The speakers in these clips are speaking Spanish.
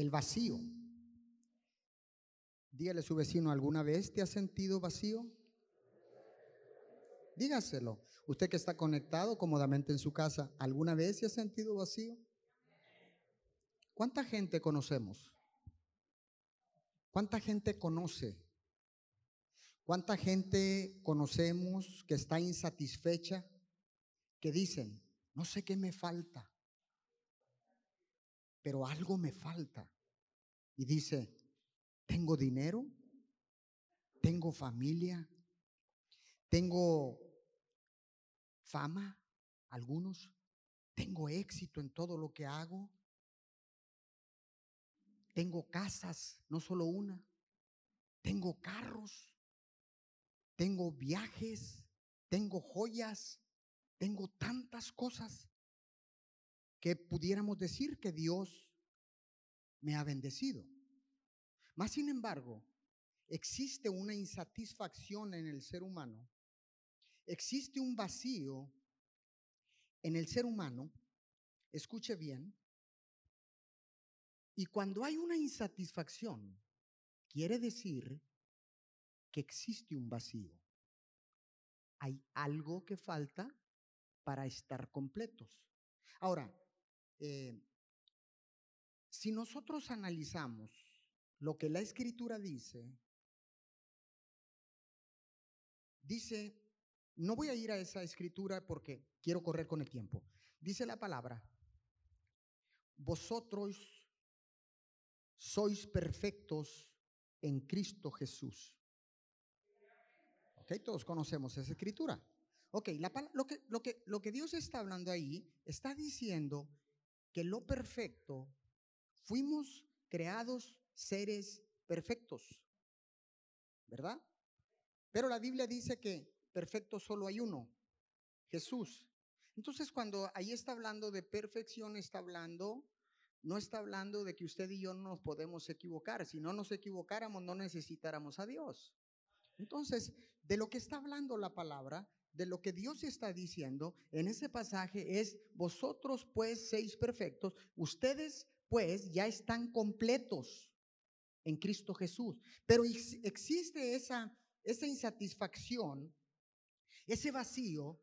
el vacío. Dígale a su vecino, ¿alguna vez te has sentido vacío? Dígaselo. Usted que está conectado cómodamente en su casa, ¿alguna vez se ha sentido vacío? ¿Cuánta gente conocemos? ¿Cuánta gente conoce? ¿Cuánta gente conocemos que está insatisfecha? Que dicen, no sé qué me falta, pero algo me falta. Y dice, tengo dinero, tengo familia, tengo fama, algunos, tengo éxito en todo lo que hago, tengo casas, no solo una, tengo carros, tengo viajes, tengo joyas, tengo tantas cosas que pudiéramos decir que Dios me ha bendecido. Más sin embargo, existe una insatisfacción en el ser humano, existe un vacío en el ser humano, escuche bien, y cuando hay una insatisfacción, quiere decir que existe un vacío. Hay algo que falta para estar completos. Ahora, eh, si nosotros analizamos lo que la escritura dice, dice, no voy a ir a esa escritura porque quiero correr con el tiempo. Dice la palabra, vosotros sois perfectos en Cristo Jesús. Ok, todos conocemos esa escritura. Ok, que, lo que Dios está hablando ahí, está diciendo que lo perfecto, fuimos creados seres perfectos, ¿verdad? Pero la Biblia dice que perfecto solo hay uno, Jesús. Entonces cuando ahí está hablando de perfección, está hablando, no está hablando de que usted y yo no nos podemos equivocar. Si no nos equivocáramos, no necesitáramos a Dios. Entonces, de lo que está hablando la palabra, de lo que Dios está diciendo en ese pasaje es, vosotros pues seis perfectos, ustedes pues ya están completos en Cristo Jesús. Pero existe esa, esa insatisfacción, ese vacío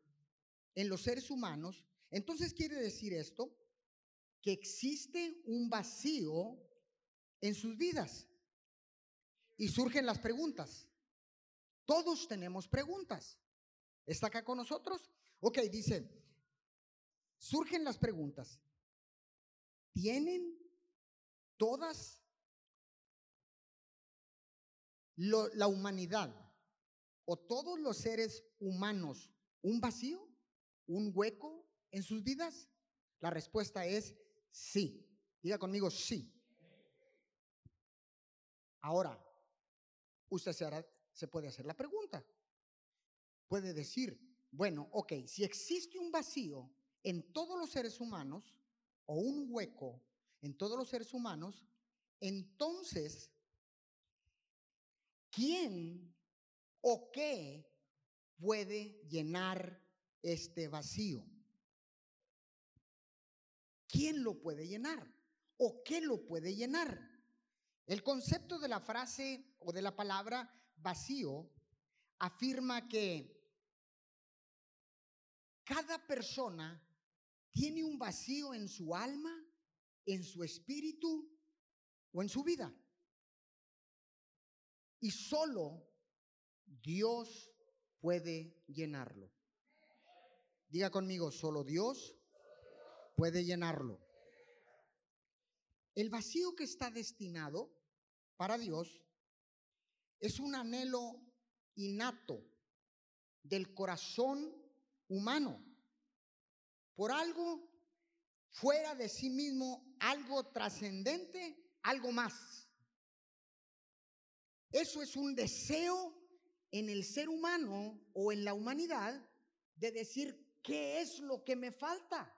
en los seres humanos. Entonces quiere decir esto, que existe un vacío en sus vidas. Y surgen las preguntas. Todos tenemos preguntas. ¿Está acá con nosotros? Ok, dice, surgen las preguntas. ¿Tienen todas la humanidad o todos los seres humanos un vacío, un hueco en sus vidas? La respuesta es sí. Diga conmigo sí. Ahora, usted se, se puede hacer la pregunta. Puede decir, bueno, ok, si existe un vacío en todos los seres humanos o un hueco en todos los seres humanos, entonces, ¿quién o qué puede llenar este vacío? ¿Quién lo puede llenar? ¿O qué lo puede llenar? El concepto de la frase o de la palabra vacío afirma que cada persona tiene un vacío en su alma, en su espíritu o en su vida. Y solo Dios puede llenarlo. Diga conmigo, solo Dios puede llenarlo. El vacío que está destinado para Dios es un anhelo innato del corazón humano por algo fuera de sí mismo, algo trascendente, algo más. Eso es un deseo en el ser humano o en la humanidad de decir, ¿qué es lo que me falta?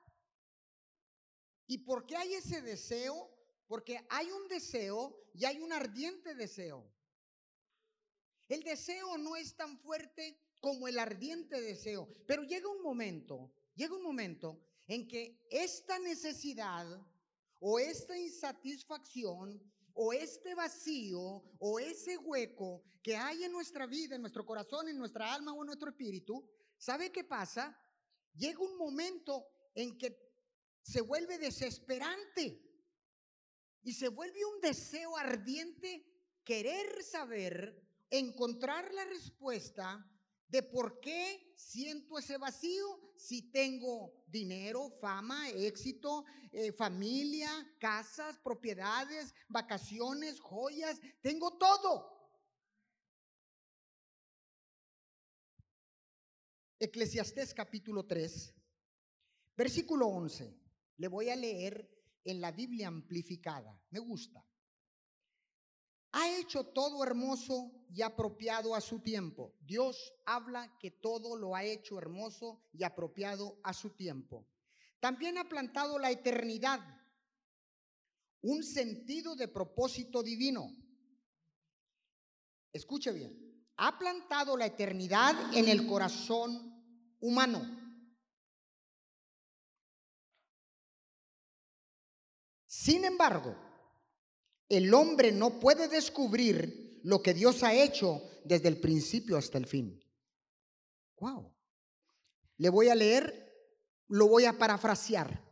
¿Y por qué hay ese deseo? Porque hay un deseo y hay un ardiente deseo. El deseo no es tan fuerte como el ardiente deseo, pero llega un momento, llega un momento en que esta necesidad o esta insatisfacción o este vacío o ese hueco que hay en nuestra vida, en nuestro corazón, en nuestra alma o en nuestro espíritu, ¿sabe qué pasa? Llega un momento en que se vuelve desesperante y se vuelve un deseo ardiente querer saber, encontrar la respuesta de por qué siento ese vacío si tengo dinero, fama, éxito, eh, familia, casas, propiedades, vacaciones, joyas, tengo todo. Eclesiastés capítulo 3, versículo 11. Le voy a leer en la Biblia amplificada. Me gusta ha hecho todo hermoso y apropiado a su tiempo. Dios habla que todo lo ha hecho hermoso y apropiado a su tiempo. También ha plantado la eternidad, un sentido de propósito divino. Escuche bien, ha plantado la eternidad en el corazón humano. Sin embargo, el hombre no puede descubrir lo que Dios ha hecho desde el principio hasta el fin. Wow. Le voy a leer, lo voy a parafrasear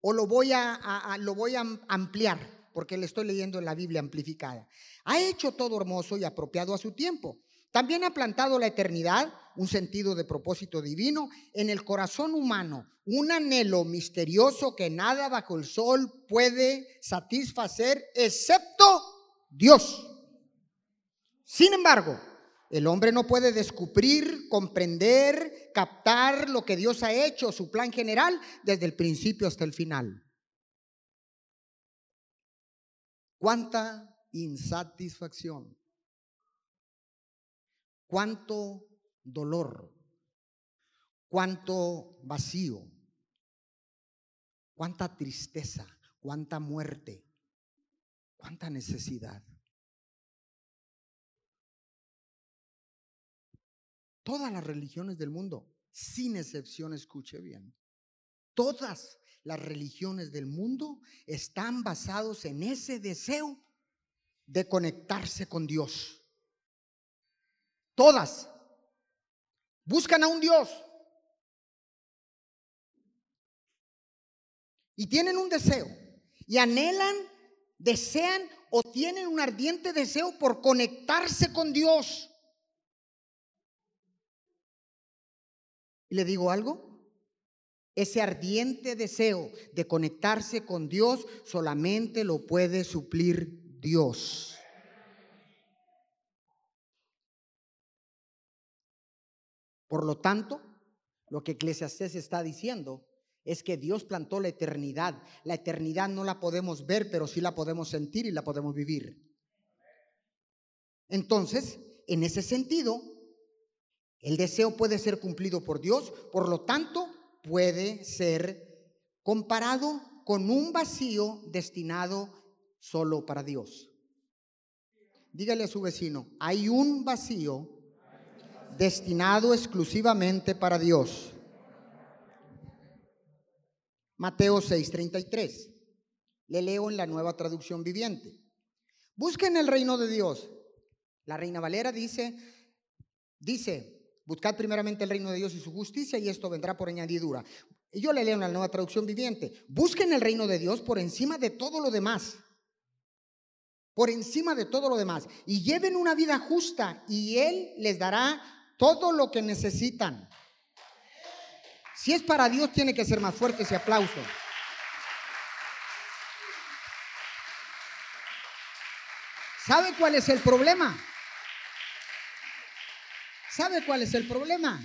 o lo voy a, lo voy a ampliar porque le estoy leyendo en la Biblia amplificada. Ha hecho todo hermoso y apropiado a su tiempo. También ha plantado la eternidad, un sentido de propósito divino, en el corazón humano, un anhelo misterioso que nada bajo el sol puede satisfacer excepto Dios. Sin embargo, el hombre no puede descubrir, comprender, captar lo que Dios ha hecho, su plan general, desde el principio hasta el final. ¿Cuánta insatisfacción? Cuánto dolor, cuánto vacío, cuánta tristeza, cuánta muerte, cuánta necesidad. Todas las religiones del mundo, sin excepción, escuche bien, todas las religiones del mundo están basados en ese deseo de conectarse con Dios. Todas. Buscan a un Dios. Y tienen un deseo. Y anhelan, desean o tienen un ardiente deseo por conectarse con Dios. Y le digo algo. Ese ardiente deseo de conectarse con Dios solamente lo puede suplir Dios. Por lo tanto, lo que Eclesiastés está diciendo es que Dios plantó la eternidad. La eternidad no la podemos ver, pero sí la podemos sentir y la podemos vivir. Entonces, en ese sentido, el deseo puede ser cumplido por Dios, por lo tanto, puede ser comparado con un vacío destinado solo para Dios. Dígale a su vecino, hay un vacío destinado exclusivamente para Dios. Mateo 6:33. Le leo en la nueva traducción viviente. Busquen el reino de Dios. La Reina Valera dice, dice, buscad primeramente el reino de Dios y su justicia y esto vendrá por añadidura. Y yo le leo en la nueva traducción viviente. Busquen el reino de Dios por encima de todo lo demás. Por encima de todo lo demás. Y lleven una vida justa y Él les dará todo lo que necesitan. Si es para Dios, tiene que ser más fuerte ese aplauso. ¿Sabe cuál es el problema? ¿Sabe cuál es el problema?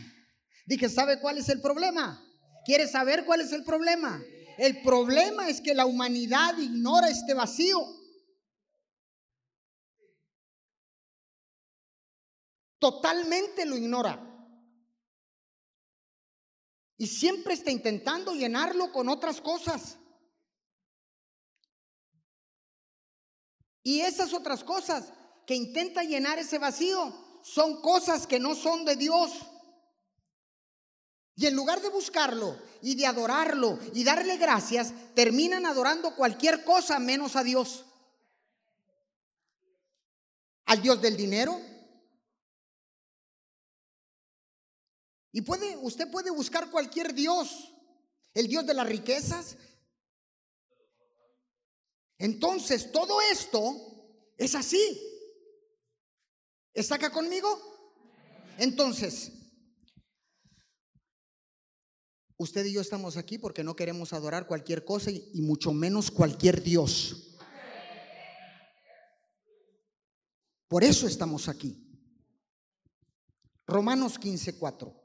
Dije, ¿sabe cuál es el problema? ¿Quiere saber cuál es el problema? El problema es que la humanidad ignora este vacío. Totalmente lo ignora. Y siempre está intentando llenarlo con otras cosas. Y esas otras cosas que intenta llenar ese vacío son cosas que no son de Dios. Y en lugar de buscarlo y de adorarlo y darle gracias, terminan adorando cualquier cosa menos a Dios. Al Dios del dinero. Y puede, usted puede buscar cualquier Dios, el Dios de las riquezas. Entonces, todo esto es así. ¿Está acá conmigo? Entonces, Usted y yo estamos aquí porque no queremos adorar cualquier cosa y, mucho menos cualquier Dios. Por eso estamos aquí. Romanos 15:4.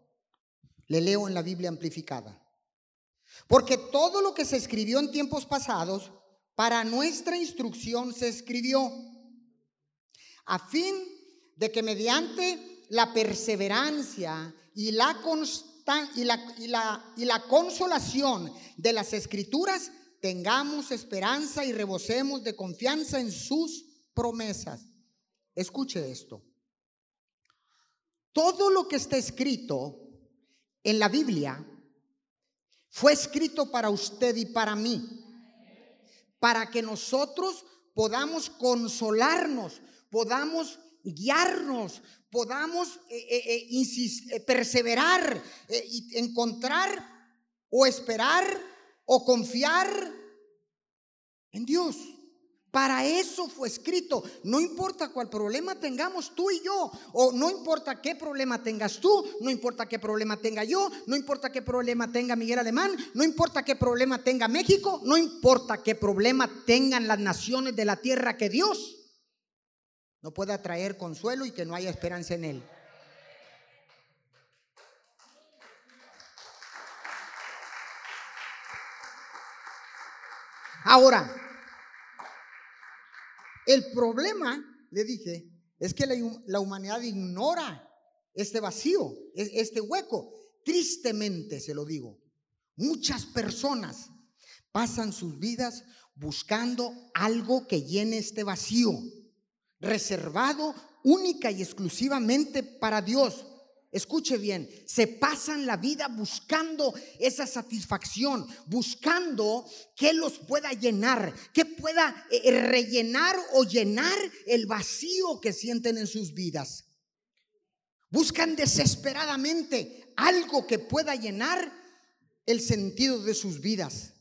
Le leo en la Biblia amplificada. Porque todo lo que se escribió en tiempos pasados, para nuestra instrucción se escribió, a fin de que mediante la perseverancia y la constancia, y la, y, la, y la consolación de las escrituras, tengamos esperanza y rebosemos de confianza en sus promesas. Escuche esto. Todo lo que está escrito en la Biblia fue escrito para usted y para mí, para que nosotros podamos consolarnos, podamos guiarnos, podamos eh, eh, eh, perseverar y encontrar o esperar o confiar en Dios. Para eso fue escrito. No importa cuál problema tengamos tú y yo, o no importa qué problema tengas tú, no importa qué problema tenga yo, no importa qué problema tenga Miguel Alemán, no importa qué problema tenga México, no importa qué problema tengan las naciones de la tierra que Dios no pueda traer consuelo y que no haya esperanza en Él. Ahora, el problema, le dije, es que la, humanidad ignora este vacío, e, este hueco. Tristemente se lo digo. Muchas personas pasan sus vidas buscando algo que llene este vacío reservado única y exclusivamente para Dios. Escuche bien, se pasan la vida buscando esa satisfacción, buscando que los pueda llenar, que pueda eh, eh, rellenar o llenar el vacío que sienten en sus vidas. Buscan desesperadamente algo que pueda llenar el sentido de sus vidas.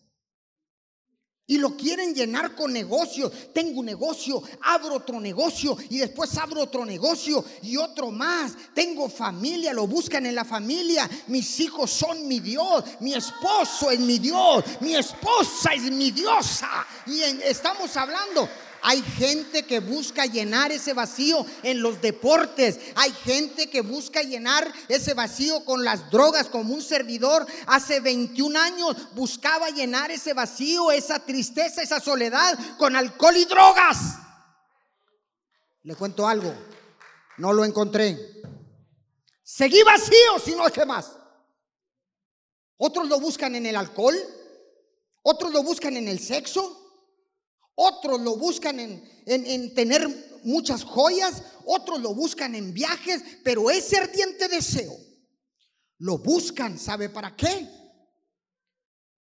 Y lo quieren llenar con negocio. Tengo un negocio, abro otro negocio y después abro otro negocio y otro más. Tengo familia, lo buscan en la familia. Mis hijos son mi Dios, mi esposo es mi Dios, mi esposa es mi diosa. Y estamos hablando hay gente que busca llenar ese vacío en los deportes. Hay gente que busca llenar ese vacío con las drogas, como un servidor hace 21 años buscaba llenar ese vacío, esa tristeza, esa soledad con alcohol y drogas. Le cuento algo, no lo encontré. Seguí vacío si no es que más. Otros lo buscan en el alcohol, otros lo buscan en el sexo, otros lo buscan en, tener muchas joyas, otros lo buscan en viajes, pero ese ardiente deseo lo buscan, ¿sabe para qué?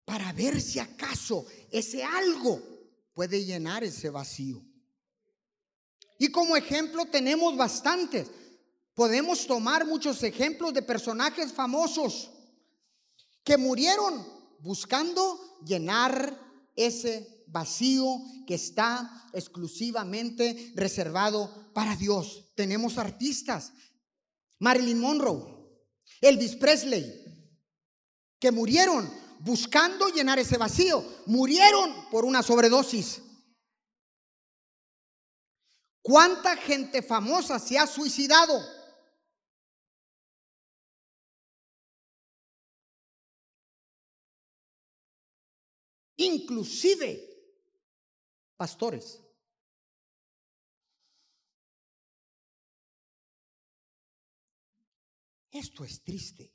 Para ver si acaso ese algo puede llenar ese vacío. Y como ejemplo tenemos bastantes. Podemos tomar muchos ejemplos de personajes famosos que murieron buscando llenar ese vacío que está exclusivamente reservado para Dios. Tenemos artistas, Marilyn Monroe, Elvis Presley, que murieron buscando llenar ese vacío, murieron por una sobredosis. ¿Cuánta gente famosa se ha suicidado? Inclusive pastores. Esto es triste.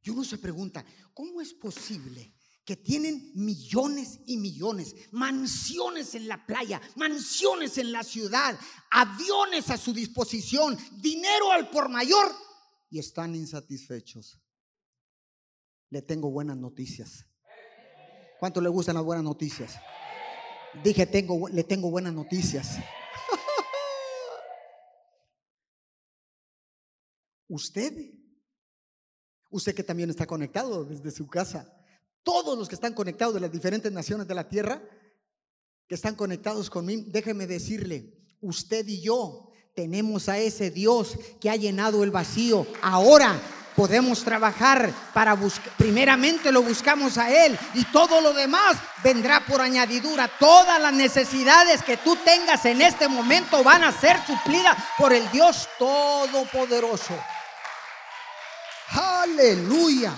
Y uno se pregunta, ¿cómo es posible que tienen millones y millones, mansiones en la playa, mansiones en la ciudad, aviones a su disposición, dinero al por mayor, y están insatisfechos. Le tengo buenas noticias. ¿Cuánto le gustan las buenas noticias? Dije, tengo, le tengo buenas noticias. Usted, usted que también está conectado desde su casa, todos los que están conectados de las diferentes naciones de la tierra, que están conectados conmigo, déjeme decirle, usted y yo tenemos a ese Dios que ha llenado el vacío. Ahora podemos trabajar para buscar, primeramente lo buscamos a Él y todo lo demás vendrá por añadidura. Todas las necesidades que tú tengas en este momento van a ser suplidas por el Dios Todopoderoso. Aleluya.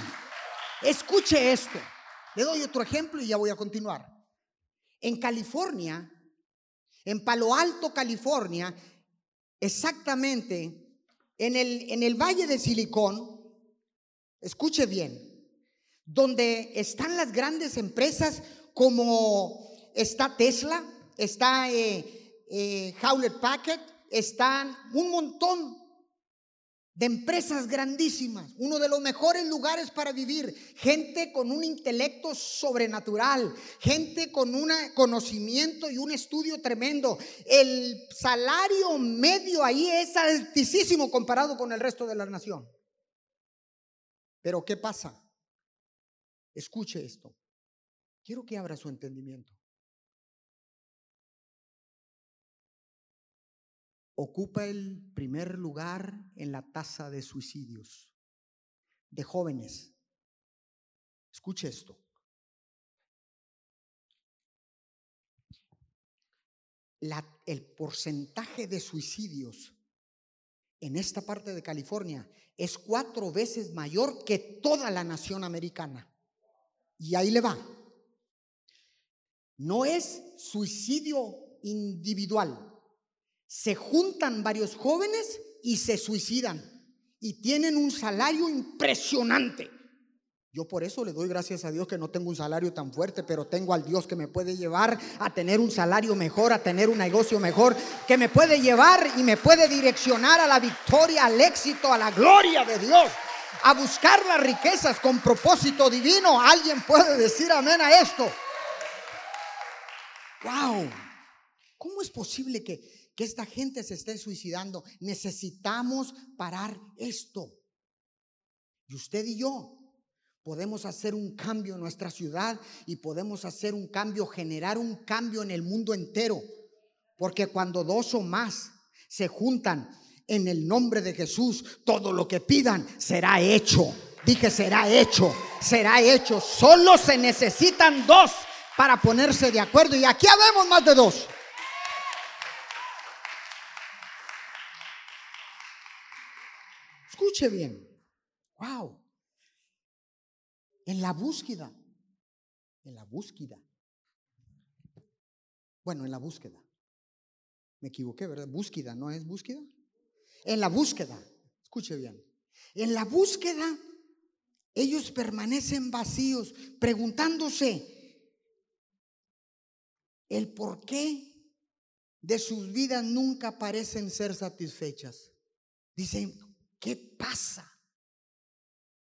Escuche esto. Le doy otro ejemplo y ya voy a continuar. En California, en Palo Alto, California, exactamente en el, en el Valle de Silicón, escuche bien, donde están las grandes empresas como está Tesla, está eh, eh, Packard, están un montón de empresas grandísimas, uno de los mejores lugares para vivir, gente con un intelecto sobrenatural, gente con un conocimiento y un estudio tremendo. El salario medio ahí es altísimo comparado con el resto de la nación. Pero ¿qué pasa? Escuche esto. Quiero que abra su entendimiento. ocupa el primer lugar en la tasa de suicidios de jóvenes. Escuche esto. el porcentaje de suicidios en esta parte de California es cuatro veces mayor que toda la nación americana. Y ahí le va. No es suicidio individual, se juntan varios jóvenes y se suicidan y tienen un salario impresionante. Yo por eso le doy gracias a Dios que no tengo un salario tan fuerte, pero tengo al Dios que me puede llevar a tener un salario mejor, a tener un negocio mejor, que me puede llevar y me puede direccionar a la victoria, al éxito, a la gloria de Dios, a buscar las riquezas con propósito divino. Alguien puede decir amén a esto. Wow. ¿Cómo es posible que que esta gente se esté suicidando. Necesitamos parar esto. Y usted y yo podemos hacer un cambio en nuestra ciudad y podemos hacer un cambio, generar un cambio en el mundo entero. Porque cuando dos o más se juntan en el nombre de Jesús, todo lo que pidan será hecho. Dije, será hecho, será hecho. Solo se necesitan dos para ponerse de acuerdo. Y aquí habemos más de dos. Escuche bien. Wow. En la búsqueda. En la búsqueda. Bueno, en la búsqueda. Me equivoqué, ¿verdad? Búsqueda, ¿no es búsqueda? En la búsqueda. Escuche bien. En la búsqueda, ellos permanecen vacíos, preguntándose el por qué de sus vidas nunca parecen ser satisfechas. Dicen, ¿Qué pasa?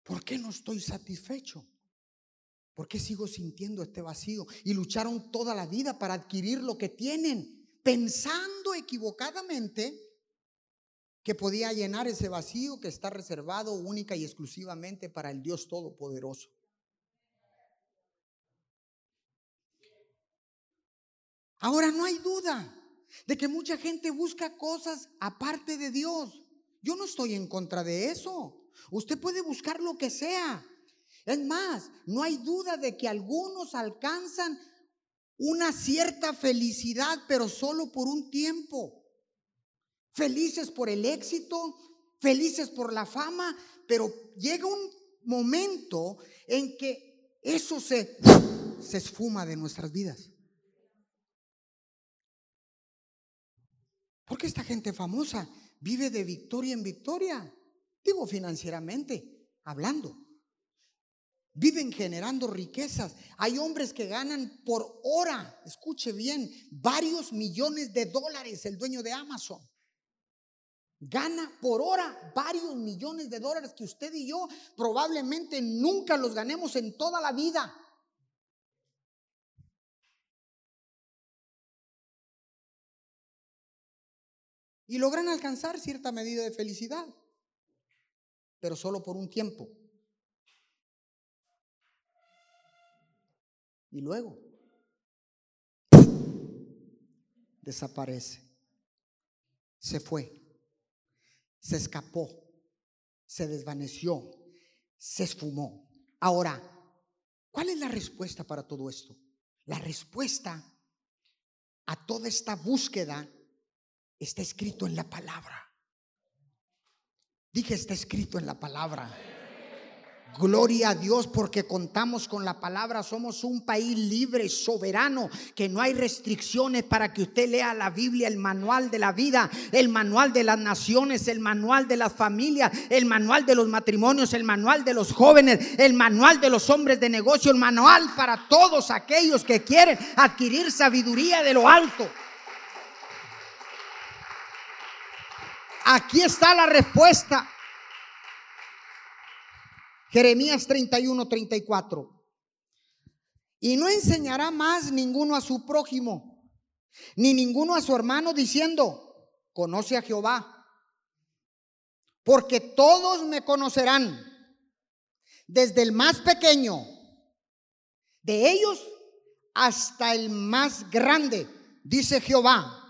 ¿Por qué no estoy satisfecho? ¿Por qué sigo sintiendo este vacío? Y lucharon toda la vida para adquirir lo que tienen, pensando equivocadamente que podía llenar ese vacío que está reservado única y exclusivamente para el Dios Todopoderoso. Ahora no hay duda de que mucha gente busca cosas aparte de Dios. Yo no estoy en contra de eso. Usted puede buscar lo que sea. Es más, no hay duda de que algunos alcanzan una cierta felicidad, pero solo por un tiempo. Felices por el éxito, felices por la fama, pero llega un momento en que eso se, se esfuma de nuestras vidas. Porque esta gente famosa vive de victoria en victoria. Digo financieramente, hablando. Viven generando riquezas. Hay hombres que ganan por hora, escuche bien, varios millones de dólares el dueño de Amazon. gana por hora varios millones de dólares que usted y yo probablemente nunca los ganemos en toda la vida. Y logran alcanzar cierta medida de felicidad, pero solo por un tiempo. Y luego desaparece. Se fue. Se escapó. Se desvaneció. Se esfumó. Ahora, ¿cuál es la respuesta para todo esto? La respuesta a toda esta búsqueda está escrito en la palabra. Dije, está escrito en la palabra. Gloria a Dios porque contamos con la palabra. Somos un país libre, soberano, que no hay restricciones para que usted lea la Biblia, el manual de la vida, el manual de las naciones, el manual de las familias, el manual de los matrimonios, el manual de los jóvenes, el manual de los hombres de negocio, el manual para todos aquellos que quieren adquirir sabiduría de lo alto. Aquí está la respuesta. Jeremías 31, 34. Y no enseñará más ninguno a su prójimo, ni ninguno a su hermano diciendo, conoce a Jehová. Porque todos me conocerán, desde el más pequeño, de ellos hasta el más grande, dice Jehová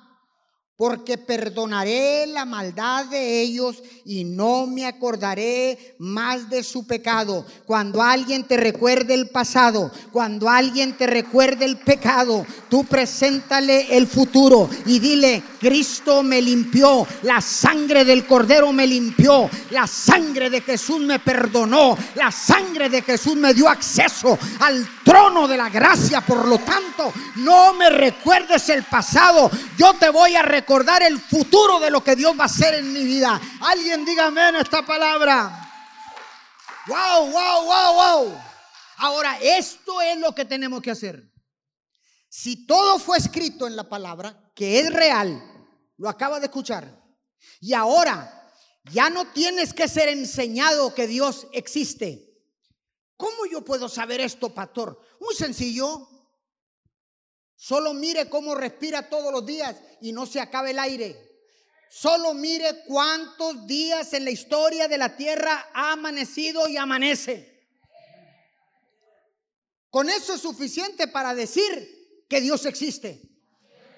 porque perdonaré la maldad de ellos y no me acordaré más de su pecado. Cuando alguien te recuerde el pasado, cuando alguien te recuerde el pecado, tú preséntale el futuro y dile, Cristo me limpió, la sangre del Cordero me limpió, la sangre de Jesús me perdonó, la sangre de Jesús me dio acceso al trono de la gracia. Por lo tanto, no me recuerdes el pasado, yo te voy a recordar recordar el futuro de lo que Dios va a hacer en mi vida. Alguien dígame en esta palabra. Wow, wow, wow, wow. Ahora, esto es lo que tenemos que hacer. Si todo fue escrito en la palabra, que es real, lo acaba de escuchar, y ahora ya no tienes que ser enseñado que Dios existe. ¿Cómo yo puedo saber esto, pastor? Muy sencillo. Solo mire cómo respira todos los días y no se acabe el aire. Solo mire cuántos días en la historia de la tierra ha amanecido y amanece. Con eso es suficiente para decir que Dios existe.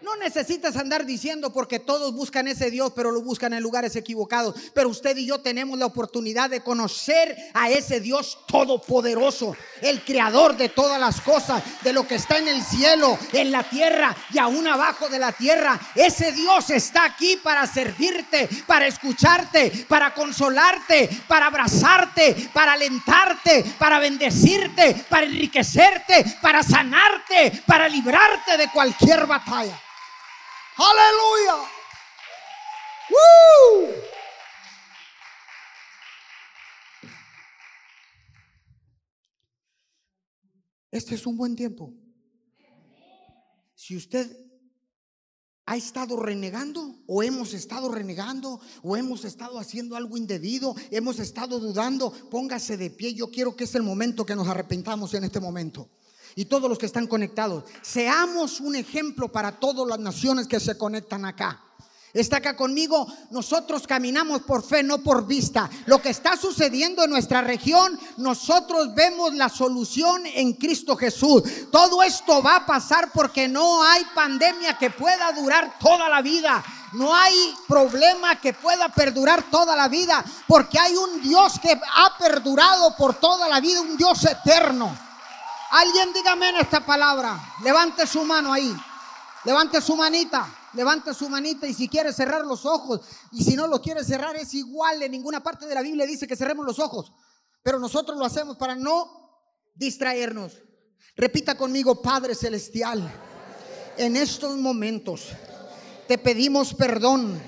No necesitas andar diciendo porque todos buscan ese Dios, pero lo buscan en lugares equivocados. Pero usted y yo tenemos la oportunidad de conocer a ese Dios todopoderoso, el creador de todas las cosas, de lo que está en el cielo, en la tierra y aún abajo de la tierra. Ese Dios está aquí para servirte, para escucharte, para consolarte, para abrazarte, para alentarte, para bendecirte, para enriquecerte, para sanarte, para librarte de cualquier batalla. Aleluya. Este es un buen tiempo. Si usted ha estado renegando o hemos estado renegando o hemos estado haciendo algo indebido, hemos estado dudando, póngase de pie. Yo quiero que es el momento que nos arrepentamos en este momento y todos los que están conectados. Seamos un ejemplo para todas las naciones que se conectan acá. Está acá conmigo, nosotros caminamos por fe, no por vista. Lo que está sucediendo en nuestra región, nosotros vemos la solución en Cristo Jesús. Todo esto va a pasar porque no hay pandemia que pueda durar toda la vida. No hay problema que pueda perdurar toda la vida, porque hay un Dios que ha perdurado por toda la vida, un Dios eterno. Alguien dígame en esta palabra. Levante su mano ahí. Levante su manita. Levante su manita y si quiere cerrar los ojos y si no lo quiere cerrar es igual. En ninguna parte de la Biblia dice que cerremos los ojos. Pero nosotros lo hacemos para no distraernos. Repita conmigo, Padre Celestial. En estos momentos te pedimos perdón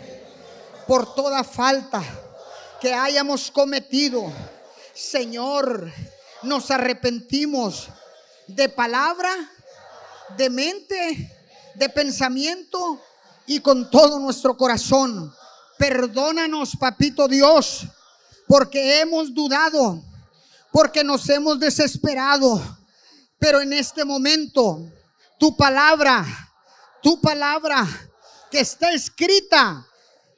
por toda falta que hayamos cometido. Señor, nos arrepentimos de palabra, de mente, de pensamiento y con todo nuestro corazón. Perdónanos, papito Dios, porque hemos dudado, porque nos hemos desesperado. Pero en este momento, tu palabra, tu palabra que está escrita,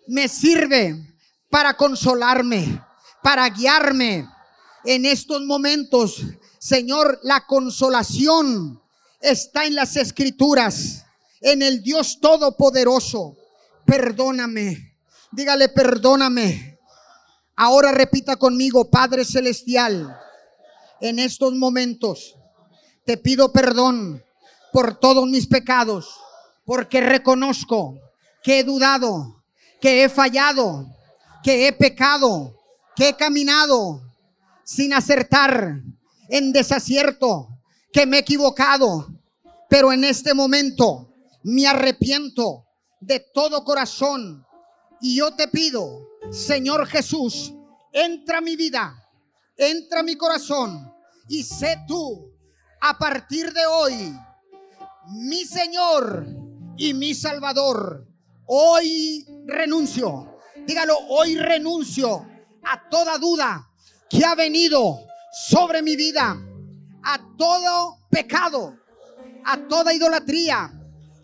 me sirve para consolarme, para guiarme en estos momentos. Señor, la consolación está en las escrituras, en el Dios Todopoderoso. Perdóname, dígale perdóname. Ahora repita conmigo, Padre Celestial, en estos momentos te pido perdón por todos mis pecados, porque reconozco que he dudado, que he fallado, que he pecado, que he caminado sin acertar, en desacierto, que me he equivocado, pero en este momento me arrepiento de todo corazón y yo te pido, Señor Jesús, entra a mi vida, entra a mi corazón y sé tú a partir de hoy mi Señor y mi Salvador. Hoy renuncio, dígalo, hoy renuncio a toda duda que ha venido sobre mi vida, a todo pecado, a toda idolatría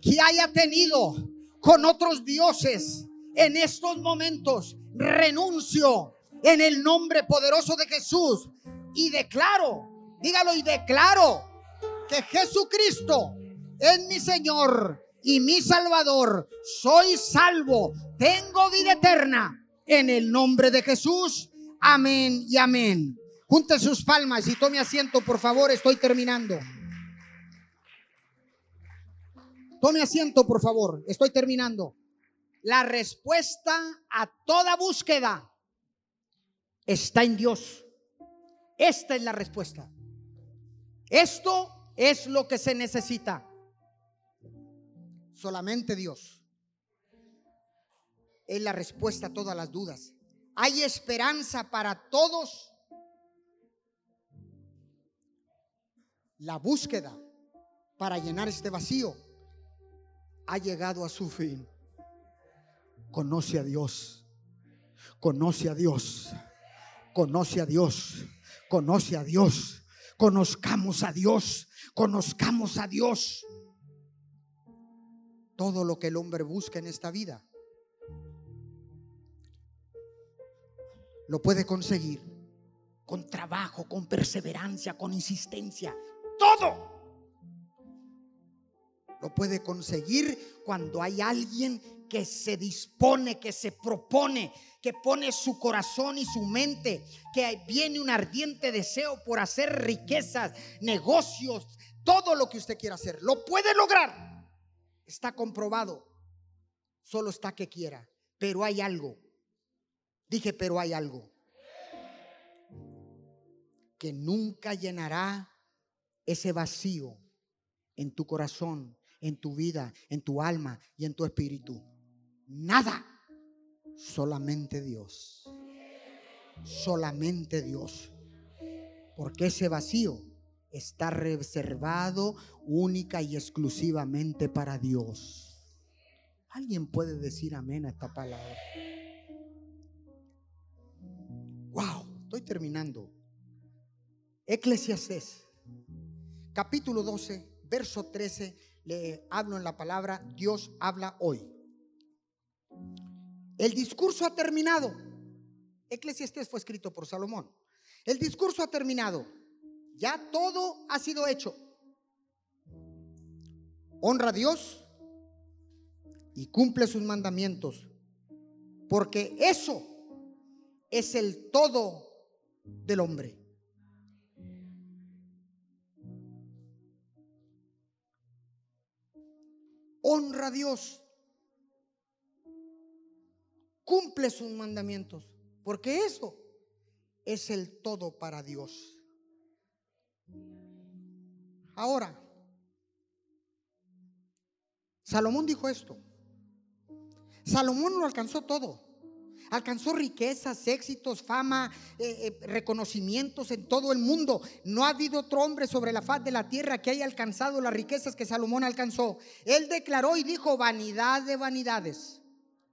que haya tenido con otros dioses en estos momentos. Renuncio en el nombre poderoso de Jesús y declaro, dígalo y declaro que Jesucristo es mi Señor y mi Salvador. Soy salvo, tengo vida eterna en el nombre de Jesús. Amén y amén. Junte sus palmas y tome asiento, por favor, estoy terminando. Tome asiento, por favor, estoy terminando. La respuesta a toda búsqueda está en Dios. Esta es la respuesta. Esto es lo que se necesita. Solamente Dios es la respuesta a todas las dudas. Hay esperanza para todos. La búsqueda para llenar este vacío ha llegado a su fin. Conoce a Dios. Conoce a Dios. Conoce a Dios. Conoce a Dios. Conozcamos a Dios. Conozcamos a Dios. Todo lo que el hombre busca en esta vida lo puede conseguir con trabajo, con perseverancia, con insistencia. Todo lo puede conseguir cuando hay alguien que se dispone, que se propone, que pone su corazón y su mente, que viene un ardiente deseo por hacer riquezas, negocios, todo lo que usted quiera hacer. Lo puede lograr. Está comprobado. Solo está que quiera. Pero hay algo Dije, pero hay algo que nunca llenará ese vacío en tu corazón, en tu vida, en tu alma y en tu espíritu. Nada. Solamente Dios. Solamente Dios. Porque ese vacío está reservado única y exclusivamente para Dios. ¿Alguien puede decir amén a esta palabra? Terminando. Eclesiastés, capítulo 12, verso 13, le hablo en la palabra Dios habla hoy. El discurso ha terminado. Eclesiastés fue escrito por Salomón. El discurso ha terminado. Ya todo ha sido hecho. Honra a Dios y cumple sus mandamientos. Porque eso es el todo del hombre. Honra a Dios. Cumple sus mandamientos. Porque eso es el todo para Dios. Ahora, Salomón dijo esto. Salomón lo alcanzó todo alcanzó riquezas, éxitos, fama, eh, eh, reconocimientos en todo el mundo. No ha habido otro hombre sobre la faz de la tierra que haya alcanzado las riquezas que Salomón alcanzó. Él declaró y dijo, vanidad de vanidades.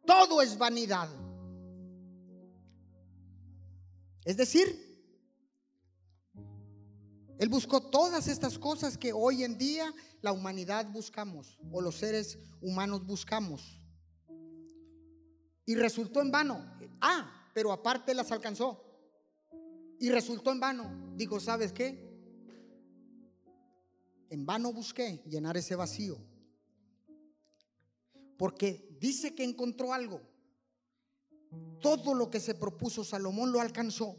Todo es vanidad. Es decir, él buscó todas estas cosas que hoy en día la humanidad buscamos o los seres humanos buscamos. Y resultó en vano. Ah, pero aparte las alcanzó. Y resultó en vano. Digo, ¿sabes qué? En vano busqué llenar ese vacío. Porque dice que encontró algo. Todo lo que se propuso Salomón lo alcanzó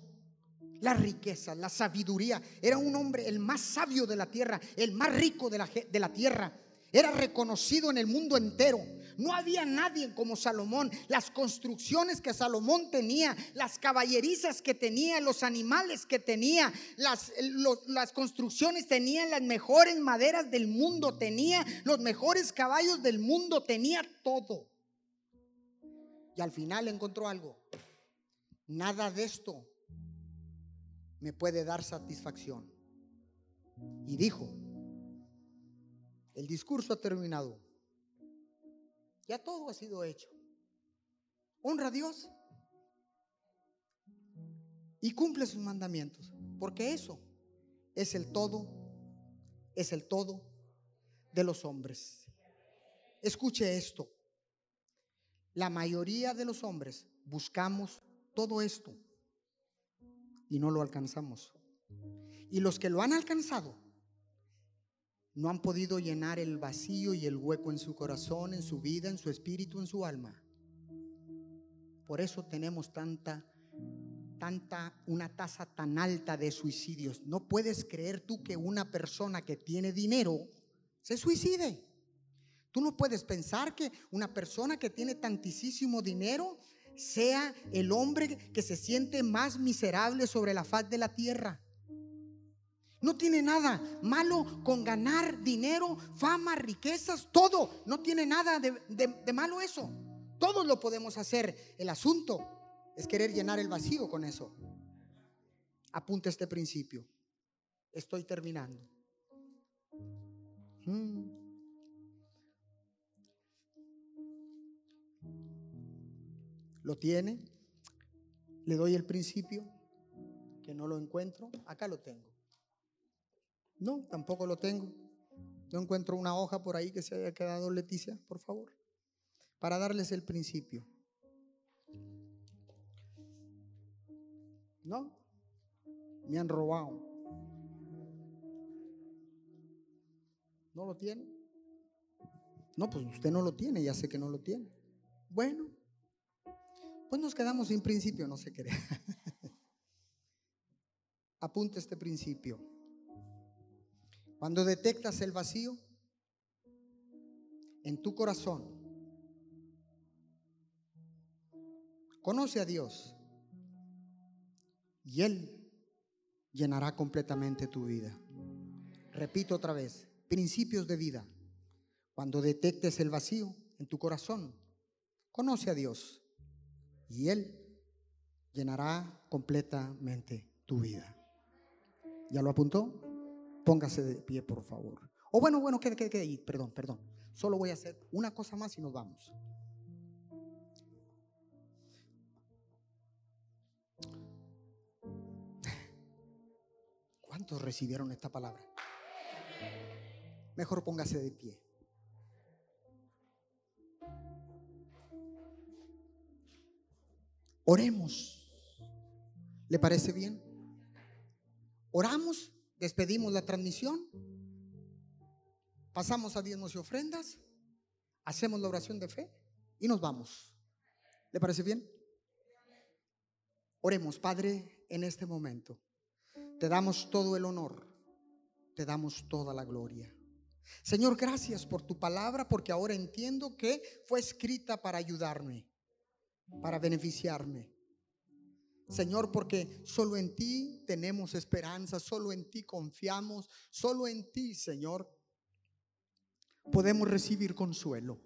la riqueza, la sabiduría. Era un hombre el más sabio de la tierra, el más rico de la, de la tierra. Era reconocido en el mundo entero. No había nadie como Salomón. Las construcciones que Salomón tenía, las caballerizas que tenía, los animales que tenía, las, construcciones tenían las mejores maderas del mundo, tenía los mejores caballos del mundo, tenía todo. Y al final encontró algo. Nada de esto me puede dar satisfacción. Y dijo, el discurso ha terminado. Ya todo ha sido hecho. Honra a Dios y cumple sus mandamientos, porque eso es el todo, es el todo de los hombres. Escuche esto. La mayoría de los hombres buscamos todo esto y no lo alcanzamos. Y los que lo han alcanzado no han podido llenar el vacío y el hueco en su corazón, en su vida, en su espíritu, en su alma. Por eso tenemos tanta tanta una tasa tan alta de suicidios. No puedes creer tú que una persona que tiene dinero se suicide. Tú no puedes pensar que una persona que tiene tantísimo dinero sea el hombre que se siente más miserable sobre la faz de la tierra. No tiene nada malo con ganar dinero, fama, riquezas, todo. No tiene nada de, malo eso. Todos lo podemos hacer. El asunto es querer llenar el vacío con eso. Apunta este principio. Estoy terminando. Hmm. ¿Lo tiene? Le doy el principio, que no lo encuentro. Acá lo tengo. No, tampoco lo tengo. No encuentro una hoja por ahí que se haya quedado Leticia, por favor, para darles el principio. No, me han robado. ¿No lo tiene? No, pues usted no lo tiene, ya sé que no lo tiene. Bueno, pues nos quedamos sin principio, no se crea. Apunte este principio. Cuando detectas el vacío en tu corazón, conoce a Dios y Él llenará completamente tu vida. Repito otra vez, principios de vida. Cuando detectes el vacío en tu corazón, conoce a Dios y Él llenará completamente tu vida. ¿Ya lo apuntó? Póngase de pie, por favor. O bueno, bueno, quede, quede, quede ahí. Perdón, perdón. Solo voy a hacer una cosa más y nos vamos. ¿Cuántos recibieron esta palabra? Mejor póngase de pie. Oremos. ¿Le parece bien? Oramos, despedimos la transmisión, pasamos a diezmos y ofrendas, hacemos la oración de fe y nos vamos. ¿Le parece bien? Oremos, Padre, en este momento. Te damos todo el honor, te damos toda la gloria. Señor, gracias por tu palabra, porque ahora entiendo que fue escrita para ayudarme para beneficiarme. Señor, porque solo en ti tenemos esperanza, solo en ti confiamos, solo en ti, Señor, podemos recibir consuelo.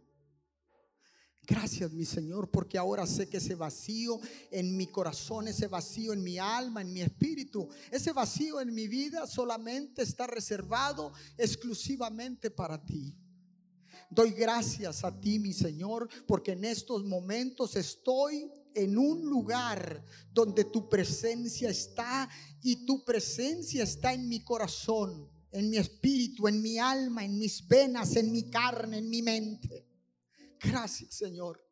Gracias, mi Señor, porque ahora sé que ese vacío en mi corazón, ese vacío en mi alma, en mi espíritu, ese vacío en mi vida solamente está reservado exclusivamente para ti. Doy gracias a ti, mi Señor, porque en estos momentos estoy en un lugar donde tu presencia está y tu presencia está en mi corazón, en mi espíritu, en mi alma, en mis venas, en mi carne, en mi mente. Gracias, Señor.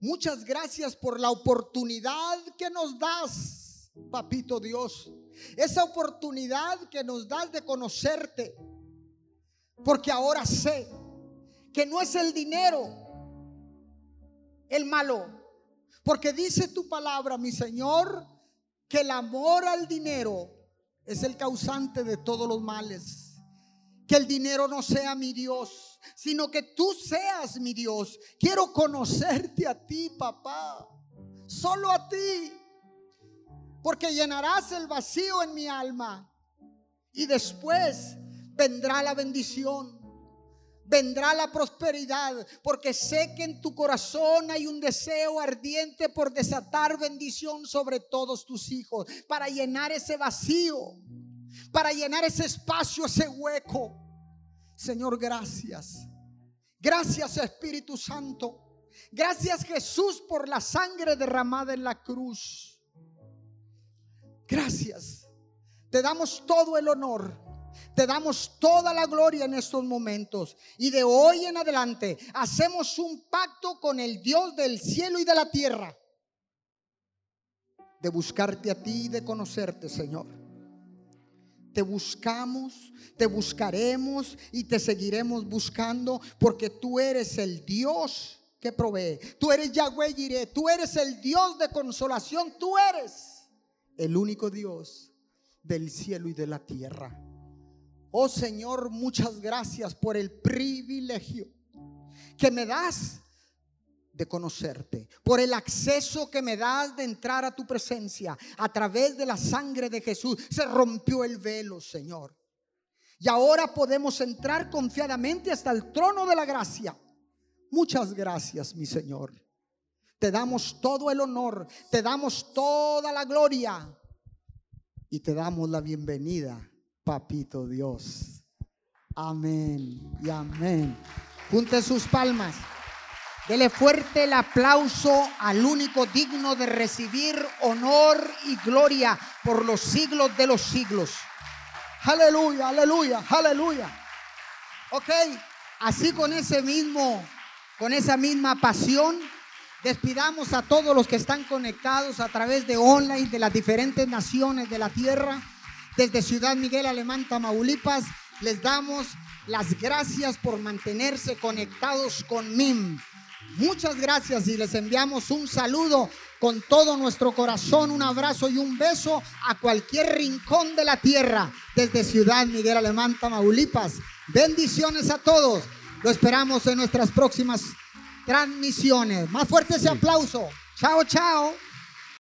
Muchas gracias por la oportunidad que nos das, papito Dios. Esa oportunidad que nos das de conocerte. Porque ahora sé que no es el dinero el malo. Porque dice tu palabra, mi Señor, que el amor al dinero es el causante de todos los males. Que el dinero no sea mi Dios, sino que tú seas mi Dios. Quiero conocerte a ti, papá. Solo a ti. Porque llenarás el vacío en mi alma. Y después vendrá la bendición vendrá la prosperidad, porque sé que en tu corazón hay un deseo ardiente por desatar bendición sobre todos tus hijos, para llenar ese vacío, para llenar ese espacio, ese hueco. Señor, gracias. Gracias Espíritu Santo. Gracias Jesús por la sangre derramada en la cruz. Gracias. Te damos todo el honor te damos toda la gloria en estos momentos. Y de hoy en adelante hacemos un pacto con el Dios del cielo y de la tierra. De buscarte a ti y de conocerte, Señor. Te buscamos, te buscaremos y te seguiremos buscando porque tú eres el Dios que provee. Tú eres Yahweh Jireh, tú eres el Dios de consolación, tú eres el único Dios del cielo y de la tierra. Oh Señor, muchas gracias por el privilegio que me das de conocerte, por el acceso que me das de entrar a tu presencia a través de la sangre de Jesús. Se rompió el velo, Señor. Y ahora podemos entrar confiadamente hasta el trono de la gracia. Muchas gracias, mi Señor. Te damos todo el honor, te damos toda la gloria y te damos la bienvenida papito Dios. Amén y amén. Junte sus palmas. Dele fuerte el aplauso al único digno de recibir honor y gloria por los siglos de los siglos. Aleluya, aleluya, aleluya. Ok, así con ese mismo, con esa misma pasión, despidamos a todos los que están conectados a través de online de las diferentes naciones de la tierra desde Ciudad Miguel Alemán, Tamaulipas, les damos las gracias por mantenerse conectados con MIM. Muchas gracias y les enviamos un saludo con todo nuestro corazón, un abrazo y un beso a cualquier rincón de la tierra desde Ciudad Miguel Alemán, Tamaulipas. Bendiciones a todos. Lo esperamos en nuestras próximas transmisiones. Más fuerte ese aplauso. Chao, chao.